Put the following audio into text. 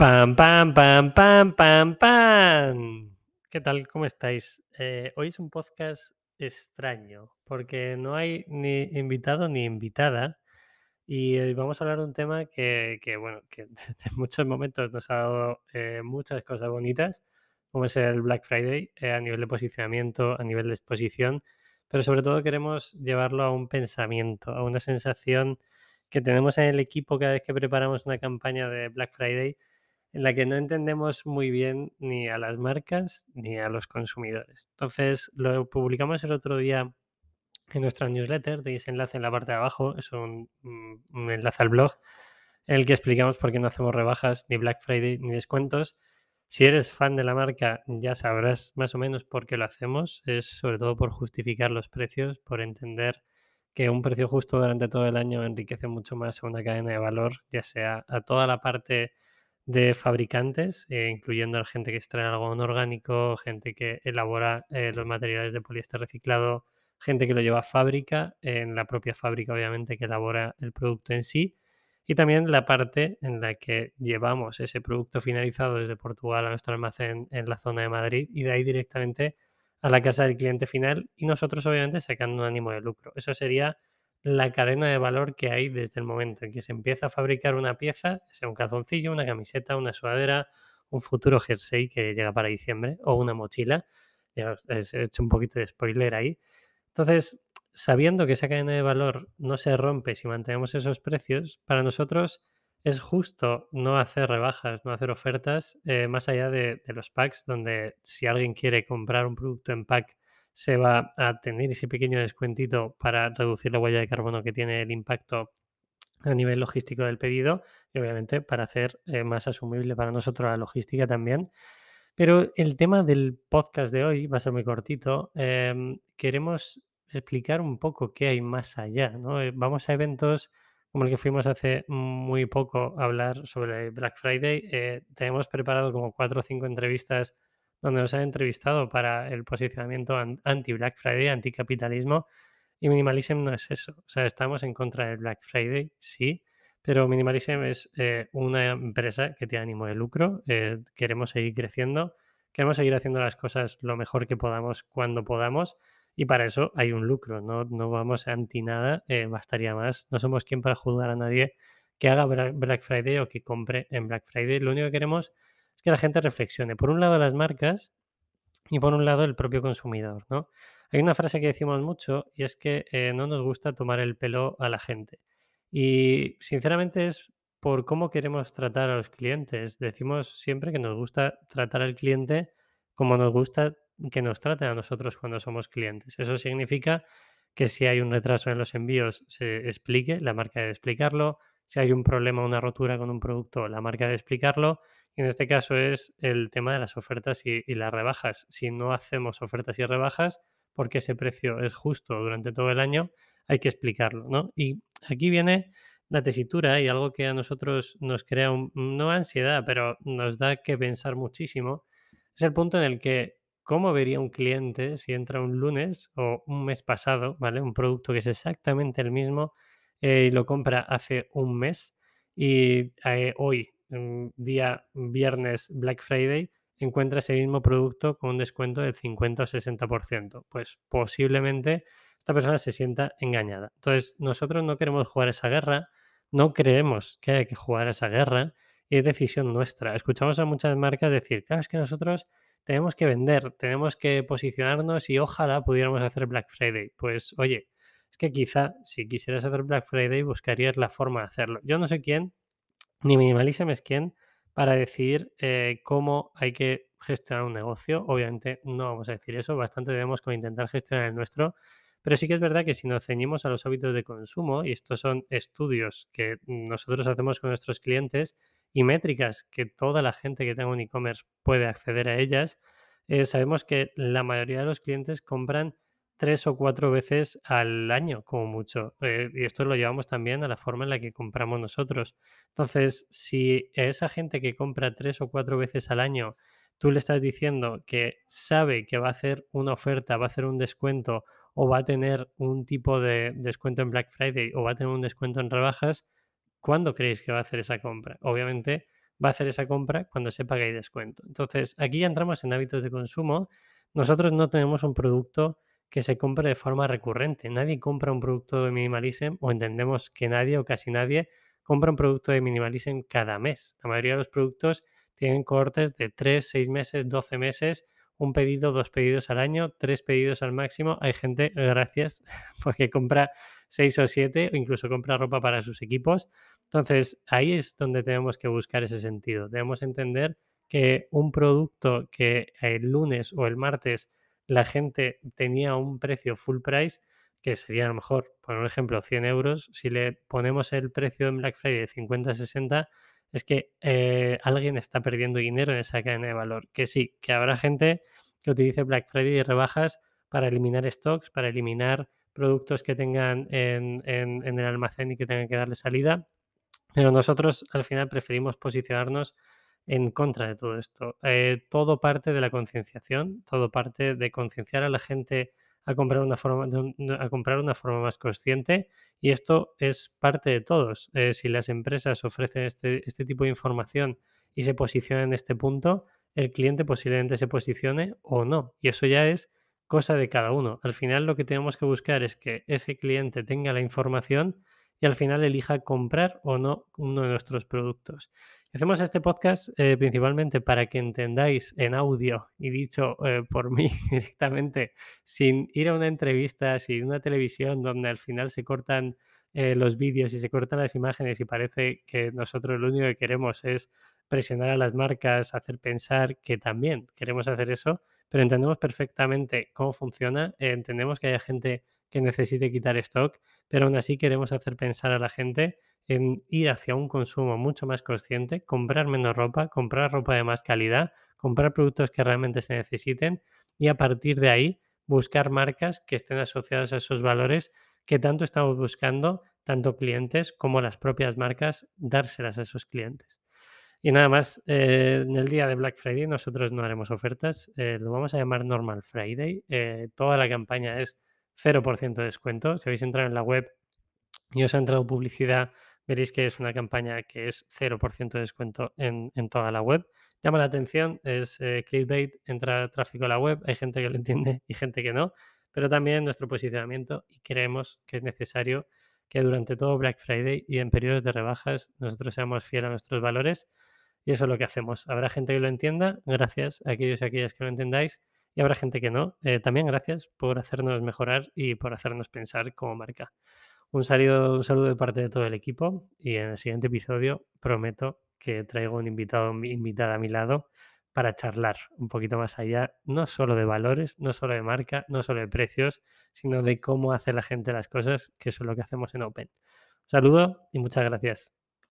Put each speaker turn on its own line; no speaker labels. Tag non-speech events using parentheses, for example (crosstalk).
Pam, pam, pam, pam, pam, pam. ¿Qué tal? ¿Cómo estáis? Eh, hoy es un podcast extraño porque no hay ni invitado ni invitada y hoy vamos a hablar de un tema que, que, bueno, que (laughs) en muchos momentos nos ha dado eh, muchas cosas bonitas, como es el Black Friday eh, a nivel de posicionamiento, a nivel de exposición, pero sobre todo queremos llevarlo a un pensamiento, a una sensación que tenemos en el equipo cada vez que preparamos una campaña de Black Friday en la que no entendemos muy bien ni a las marcas ni a los consumidores. Entonces, lo publicamos el otro día en nuestra newsletter, tenéis enlace en la parte de abajo, es un, enlace al blog, en el que explicamos por qué no hacemos rebajas, ni Black Friday, ni descuentos. Si eres fan de la marca, ya sabrás más o menos por qué lo hacemos. Es sobre todo por justificar los precios, por entender que un precio justo durante todo el año enriquece mucho más a una cadena de valor, ya sea a toda la parte de fabricantes, eh, incluyendo a gente que extrae algodón orgánico, gente que elabora eh, los materiales de poliéster reciclado, gente que lo lleva a fábrica, en la propia fábrica obviamente que elabora el producto en sí, y también la parte en la que llevamos ese producto finalizado desde Portugal a nuestro almacén en la zona de Madrid y de ahí directamente a la casa del cliente final y nosotros obviamente sacando un ánimo de lucro. Eso sería la cadena de valor que hay desde el momento en que se empieza a fabricar una pieza, sea un calzoncillo, una camiseta, una sudadera, un futuro jersey que llega para diciembre o una mochila. Ya he hecho un poquito de spoiler ahí. Entonces, sabiendo que esa cadena de valor no se rompe si mantenemos esos precios, para nosotros es justo no hacer rebajas, no hacer ofertas eh, más allá de, los packs, donde si alguien quiere comprar un producto en pack se va a tener ese pequeño descuentito para reducir la huella de carbono que tiene el impacto a nivel logístico del pedido y obviamente para hacer eh, más asumible para nosotros la logística también. Pero el tema del podcast de hoy va a ser muy cortito. Eh, queremos explicar un poco qué hay más allá. ¿no? Eh, vamos a eventos como el que fuimos hace muy poco a hablar sobre Black Friday. Eh, tenemos preparado como cuatro o cinco entrevistas donde nos han entrevistado para el posicionamiento anti-Black Friday, anticapitalismo, y Minimalism no es eso. O sea, estamos en contra del Black Friday, sí, pero Minimalism es eh, una empresa que tiene ánimo de lucro, eh, queremos seguir creciendo, queremos seguir haciendo las cosas lo mejor que podamos cuando podamos, y para eso hay un lucro, no, no vamos anti nada, eh, bastaría más, no somos quien para juzgar a nadie que haga Black Friday o que compre en Black Friday, lo único que queremos es que la gente reflexione. Por un lado las marcas y por un lado el propio consumidor, ¿no? Hay una frase que decimos mucho y es que eh, no nos gusta tomar el pelo a la gente. Y sinceramente es por cómo queremos tratar a los clientes. Decimos siempre que nos gusta tratar al cliente como nos gusta que nos traten a nosotros cuando somos clientes. Eso significa que si hay un retraso en los envíos, se explique, la marca debe explicarlo. Si hay un problema, una rotura con un producto, la marca debe explicarlo en este caso es el tema de las ofertas y, las rebajas. Si no hacemos ofertas y rebajas, porque ese precio es justo durante todo el año, hay que explicarlo, ¿no? Y aquí viene la tesitura y algo que a nosotros nos crea, un, no ansiedad, pero nos da que pensar muchísimo, es el punto en el que, ¿cómo vería un cliente si entra un lunes o un mes pasado, ¿vale? Un producto que es exactamente el mismo eh, y lo compra hace un mes y eh, hoy día viernes Black Friday encuentra ese mismo producto con un descuento del 50 o 60%. Pues posiblemente esta persona se sienta engañada. Entonces, nosotros no queremos jugar esa guerra, no creemos que haya que jugar esa guerra y es decisión nuestra. Escuchamos a muchas marcas decir, claro, es que nosotros tenemos que vender, tenemos que posicionarnos y ojalá pudiéramos hacer Black Friday. Pues oye, es que quizá si quisieras hacer Black Friday buscarías la forma de hacerlo. Yo no sé quién ni Minimalism es para decir eh, cómo hay que gestionar un negocio. Obviamente no vamos a decir eso, bastante debemos con intentar gestionar el nuestro, pero sí que es verdad que si nos ceñimos a los hábitos de consumo, y estos son estudios que nosotros hacemos con nuestros clientes y métricas que toda la gente que tenga un e-commerce puede acceder a ellas, eh, sabemos que la mayoría de los clientes compran tres o cuatro veces al año, como mucho. Eh, y esto lo llevamos también a la forma en la que compramos nosotros. Entonces, si esa gente que compra tres o cuatro veces al año, tú le estás diciendo que sabe que va a hacer una oferta, va a hacer un descuento o va a tener un tipo de descuento en Black Friday o va a tener un descuento en rebajas, ¿cuándo creéis que va a hacer esa compra? Obviamente va a hacer esa compra cuando sepa que hay descuento. Entonces, aquí ya entramos en hábitos de consumo. Nosotros no tenemos un producto que se compre de forma recurrente. Nadie compra un producto de minimalism o entendemos que nadie o casi nadie compra un producto de minimalism cada mes. La mayoría de los productos tienen cortes de 3, 6 meses, 12 meses, un pedido, dos pedidos al año, tres pedidos al máximo. Hay gente, gracias, (laughs) porque compra 6 o 7 o incluso compra ropa para sus equipos. Entonces, ahí es donde tenemos que buscar ese sentido. Debemos entender que un producto que el lunes o el martes la gente tenía un precio full price, que sería a lo mejor, por ejemplo, 100 euros, si le ponemos el precio en Black Friday de 50 60, es que eh, alguien está perdiendo dinero en esa cadena de valor. Que sí, que habrá gente que utilice Black Friday y rebajas para eliminar stocks, para eliminar productos que tengan en, en el almacén y que tengan que darle salida. Pero nosotros al final preferimos posicionarnos en contra de todo esto. Eh, todo parte de la concienciación, todo parte de concienciar a la gente a comprar una forma, a comprar una forma más consciente y esto es parte de todos. Eh, si las empresas ofrecen este, este tipo de información y se posicionan en este punto, el cliente posiblemente se posicione o no. Y eso ya es cosa de cada uno. Al final lo que tenemos que buscar es que ese cliente tenga la información y al final elija comprar o no uno de nuestros productos. Hacemos este podcast eh, principalmente para que entendáis en audio y dicho eh, por mí (laughs) directamente, sin ir a una entrevista, sin una televisión donde al final se cortan eh, los vídeos y se cortan las imágenes y parece que nosotros lo único que queremos es presionar a las marcas, hacer pensar que también queremos hacer eso, pero entendemos perfectamente cómo funciona, entendemos que haya gente que necesite quitar stock, pero aún así queremos hacer pensar a la gente en ir hacia un consumo mucho más consciente, comprar menos ropa, comprar ropa de más calidad, comprar productos que realmente se necesiten y a partir de ahí buscar marcas que estén asociadas a esos valores que tanto estamos buscando, tanto clientes como las propias marcas, dárselas a esos clientes. Y nada más, eh, en el día de Black Friday nosotros no haremos ofertas, eh, lo vamos a llamar Normal Friday. Eh, toda la campaña es 0% de descuento. Si habéis entrado en la web y os ha entrado publicidad, veréis que es una campaña que es 0% de descuento en, toda la web. Llama la atención, es eh, clickbait, entra tráfico a la web, hay gente que lo (laughs) entiende y gente que no, pero también nuestro posicionamiento y creemos que es necesario que durante todo Black Friday y en periodos de rebajas nosotros seamos fieles a nuestros valores y eso es lo que hacemos. Habrá gente que lo entienda, gracias a aquellos y aquellas que lo entendáis y habrá gente que no. Eh, también gracias por hacernos mejorar y por hacernos pensar como marca. Un saludo, un saludo de parte de todo el equipo y en el siguiente episodio prometo que traigo un invitado invitada a mi lado para charlar un poquito más allá, no solo de valores, no solo de marca, no solo de precios, sino de cómo hace la gente las cosas, que eso es lo que hacemos en Open. Un saludo y muchas gracias.